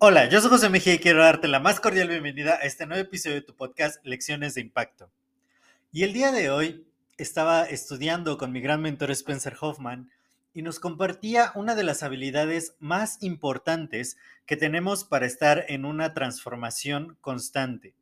Hola, yo soy José Mejía y quiero darte la más cordial bienvenida a este nuevo episodio de tu podcast Lecciones de Impacto. Y el día de hoy estaba estudiando con mi gran mentor Spencer Hoffman y nos compartía una de las habilidades más importantes que tenemos para estar en una transformación constante.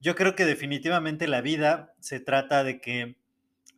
Yo creo que definitivamente la vida se trata de que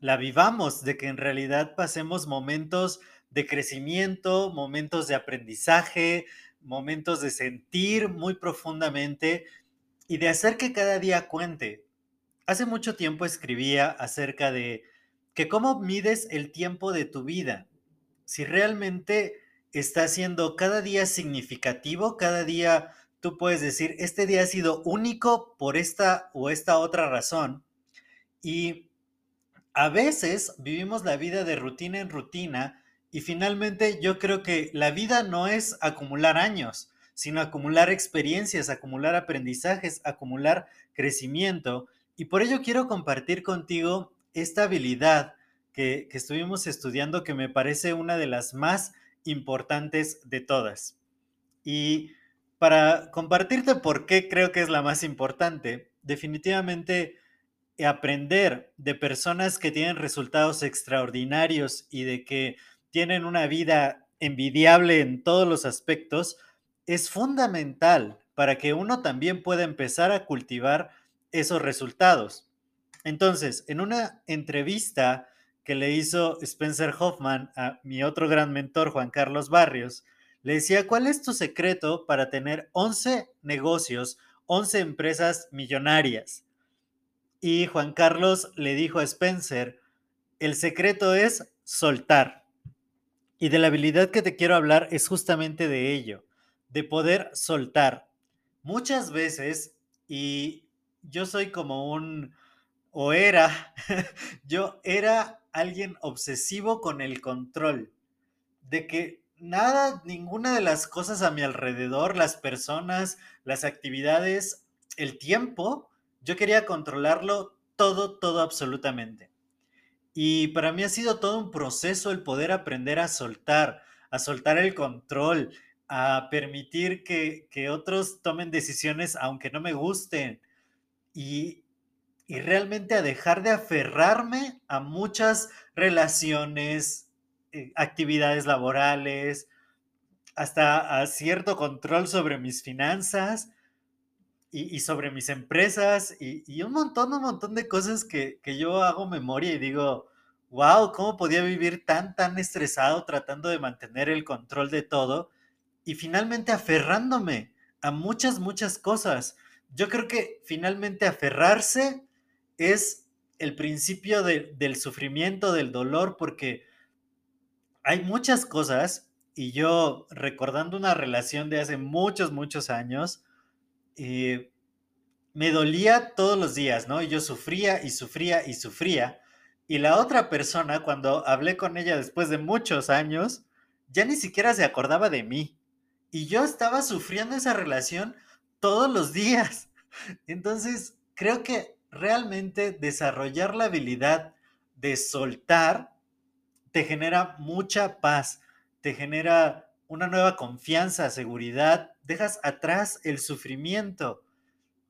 la vivamos, de que en realidad pasemos momentos de crecimiento, momentos de aprendizaje, momentos de sentir muy profundamente y de hacer que cada día cuente. Hace mucho tiempo escribía acerca de que cómo mides el tiempo de tu vida. Si realmente está siendo cada día significativo, cada día tú puedes decir, este día ha sido único por esta o esta otra razón. Y a veces vivimos la vida de rutina en rutina y finalmente yo creo que la vida no es acumular años, sino acumular experiencias, acumular aprendizajes, acumular crecimiento. Y por ello quiero compartir contigo esta habilidad que, estuvimos estudiando que me parece una de las más importantes de todas. Y para compartirte por qué creo que es la más importante, definitivamente aprender de personas que tienen resultados extraordinarios y de que tienen una vida envidiable en todos los aspectos, es fundamental para que uno también pueda empezar a cultivar esos resultados. Entonces, en una entrevista que le hizo Spencer Hoffman a mi otro gran mentor, Juan Carlos Barrios, le decía, ¿cuál es tu secreto para tener 11 negocios, 11 empresas millonarias? Y Juan Carlos le dijo a Spencer, el secreto es soltar. Y de la habilidad que te quiero hablar es justamente de ello, de poder soltar. Muchas veces, y yo soy como un, o era, yo era alguien obsesivo con el control, de que nada, ninguna de las cosas a mi alrededor, las personas, las actividades, el tiempo, yo quería controlarlo todo, todo absolutamente. Y para mí ha sido todo un proceso el poder aprender a soltar, a soltar el control, a permitir que, otros tomen decisiones aunque no me gusten y, y realmente a dejar de aferrarme a muchas relaciones, eh, actividades laborales, hasta a cierto control sobre mis finanzas y, sobre mis empresas y, un montón, un montón de cosas que, yo hago memoria y digo, wow, ¿cómo podía vivir tan, tan estresado tratando de mantener el control de todo? Y finalmente aferrándome a muchas, muchas cosas. Yo creo que finalmente aferrarse es el principio del sufrimiento, del dolor, porque hay muchas cosas, y yo recordando una relación de hace muchos, muchos años, eh, me dolía todos los días, ¿no? Yo sufría y sufría y sufría. Y la otra persona, cuando hablé con ella después de muchos años, ya ni siquiera se acordaba de mí. Y yo estaba sufriendo esa relación todos los días. Entonces, creo que realmente desarrollar la habilidad de soltar te genera mucha paz, te genera una nueva confianza, seguridad, dejas atrás el sufrimiento.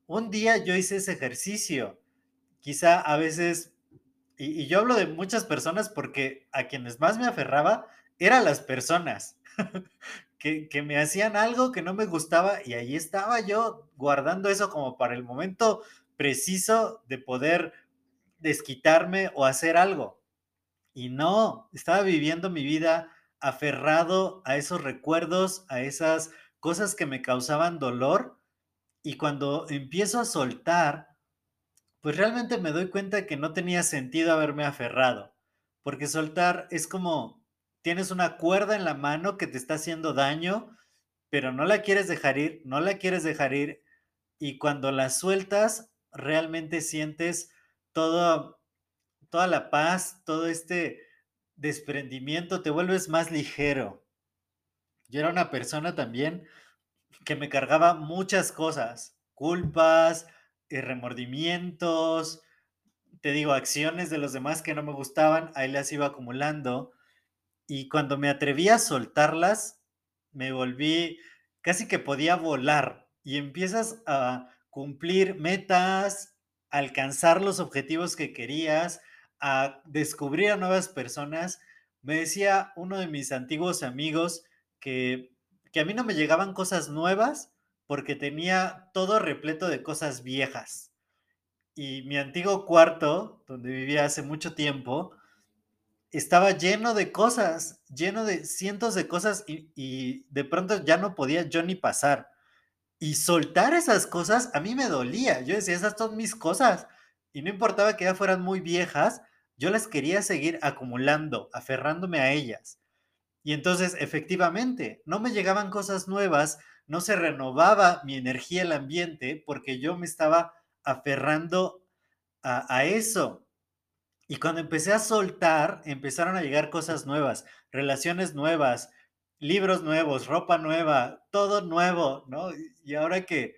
Un día yo hice ese ejercicio. Quizá a veces, y, yo hablo de muchas personas porque a quienes más me aferraba eran las personas que, que me hacían algo que no me gustaba y ahí estaba yo guardando eso como para el momento preciso de poder desquitarme o hacer algo. Y no, estaba viviendo mi vida aferrado a esos recuerdos, a esas cosas que me causaban dolor. Y cuando empiezo a soltar, pues realmente me doy cuenta que no tenía sentido haberme aferrado. Porque soltar es como tienes una cuerda en la mano que te está haciendo daño, pero no la quieres dejar ir, no la quieres dejar ir, y cuando la sueltas, realmente sientes todo, toda la paz, todo este desprendimiento, te vuelves más ligero. Yo era una persona también que me cargaba muchas cosas, culpas, y remordimientos, te digo, acciones de los demás que no me gustaban, ahí las iba acumulando. Y cuando me atreví a soltarlas, me volví casi que podía volar y empiezas a cumplir metas, alcanzar los objetivos que querías, a descubrir a nuevas personas. Me decía uno de mis antiguos amigos que, que a mí no me llegaban cosas nuevas porque tenía todo repleto de cosas viejas. Y mi antiguo cuarto, donde vivía hace mucho tiempo, estaba lleno de cosas, lleno de cientos de cosas y, y, de pronto ya no podía yo ni pasar. Y soltar esas cosas a mí me dolía. Yo decía, esas son mis cosas. Y no importaba que ya fueran muy viejas, yo las quería seguir acumulando, aferrándome a ellas. Y entonces, efectivamente, no me llegaban cosas nuevas, no se renovaba mi energía, el ambiente, porque yo me estaba aferrando a, eso. Y cuando empecé a soltar, empezaron a llegar cosas nuevas, relaciones nuevas, libros nuevos, ropa nueva, todo nuevo, ¿no? Y ahora que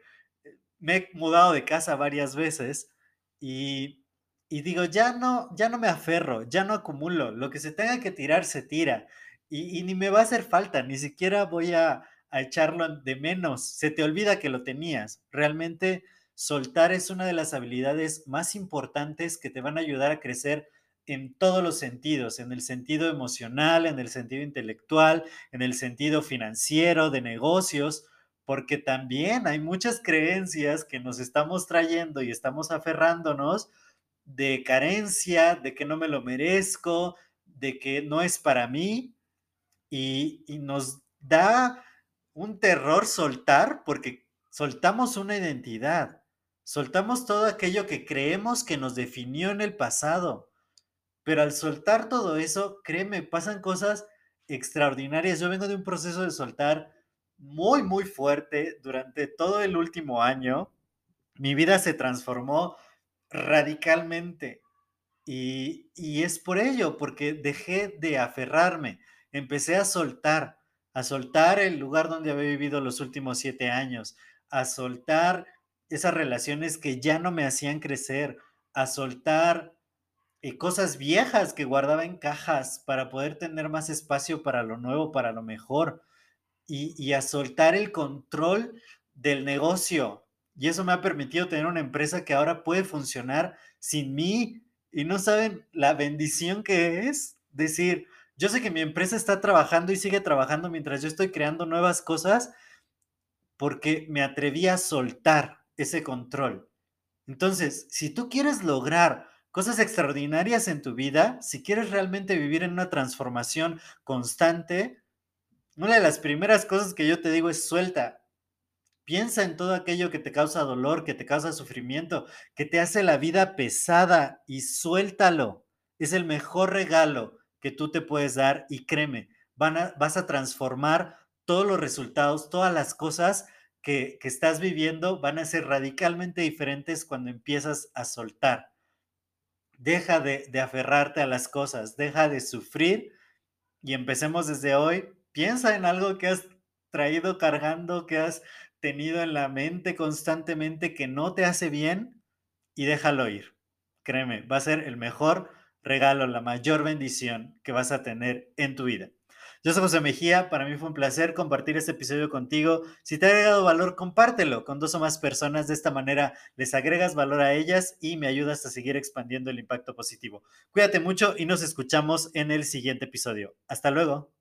me he mudado de casa varias veces y, y, digo, ya no, ya no me aferro, ya no acumulo, lo que se tenga que tirar se tira y, y ni me va a hacer falta, ni siquiera voy a, a echarlo de menos, se te olvida que lo tenías. Realmente soltar es una de las habilidades más importantes que te van a ayudar a crecer en todos los sentidos, en el sentido emocional, en el sentido intelectual, en el sentido financiero, de negocios, porque también hay muchas creencias que nos estamos trayendo y estamos aferrándonos de carencia, de que no me lo merezco, de que no es para mí, y, nos da un terror soltar porque soltamos una identidad, soltamos todo aquello que creemos que nos definió en el pasado. Pero al soltar todo eso, créeme, pasan cosas extraordinarias. Yo vengo de un proceso de soltar muy, muy fuerte durante todo el último año. Mi vida se transformó radicalmente. Y, y es por ello, porque dejé de aferrarme, empecé a soltar a soltar el lugar donde había vivido los últimos siete años, a soltar esas relaciones que ya no me hacían crecer, a soltar eh, cosas viejas que guardaba en cajas para poder tener más espacio para lo nuevo, para lo mejor, y, y a soltar el control del negocio. Y eso me ha permitido tener una empresa que ahora puede funcionar sin mí. Y no saben la bendición que es decir, yo sé que mi empresa está trabajando y sigue trabajando mientras yo estoy creando nuevas cosas porque me atreví a soltar ese control. Entonces, si tú quieres lograr cosas extraordinarias en tu vida, si quieres realmente vivir en una transformación constante, una de las primeras cosas que yo te digo es suelta. Piensa en todo aquello que te causa dolor, que te causa sufrimiento, que te hace la vida pesada y suéltalo. Es el mejor regalo que tú te puedes dar y créeme, vas a transformar todos los resultados, todas las cosas que, que estás viviendo van a ser radicalmente diferentes cuando empiezas a soltar. Deja de, de aferrarte a las cosas, deja de sufrir y empecemos desde hoy. Piensa en algo que has traído cargando, que has tenido en la mente constantemente que no te hace bien y déjalo ir. Créeme, va a ser el mejor regalo, la mayor bendición que vas a tener en tu vida. Yo soy José Mejía, para mí fue un placer compartir este episodio contigo. Si te ha agregado valor, compártelo con dos o más personas. De esta manera les agregas valor a ellas y me ayudas a seguir expandiendo el impacto positivo. Cuídate mucho y nos escuchamos en el siguiente episodio. Hasta luego.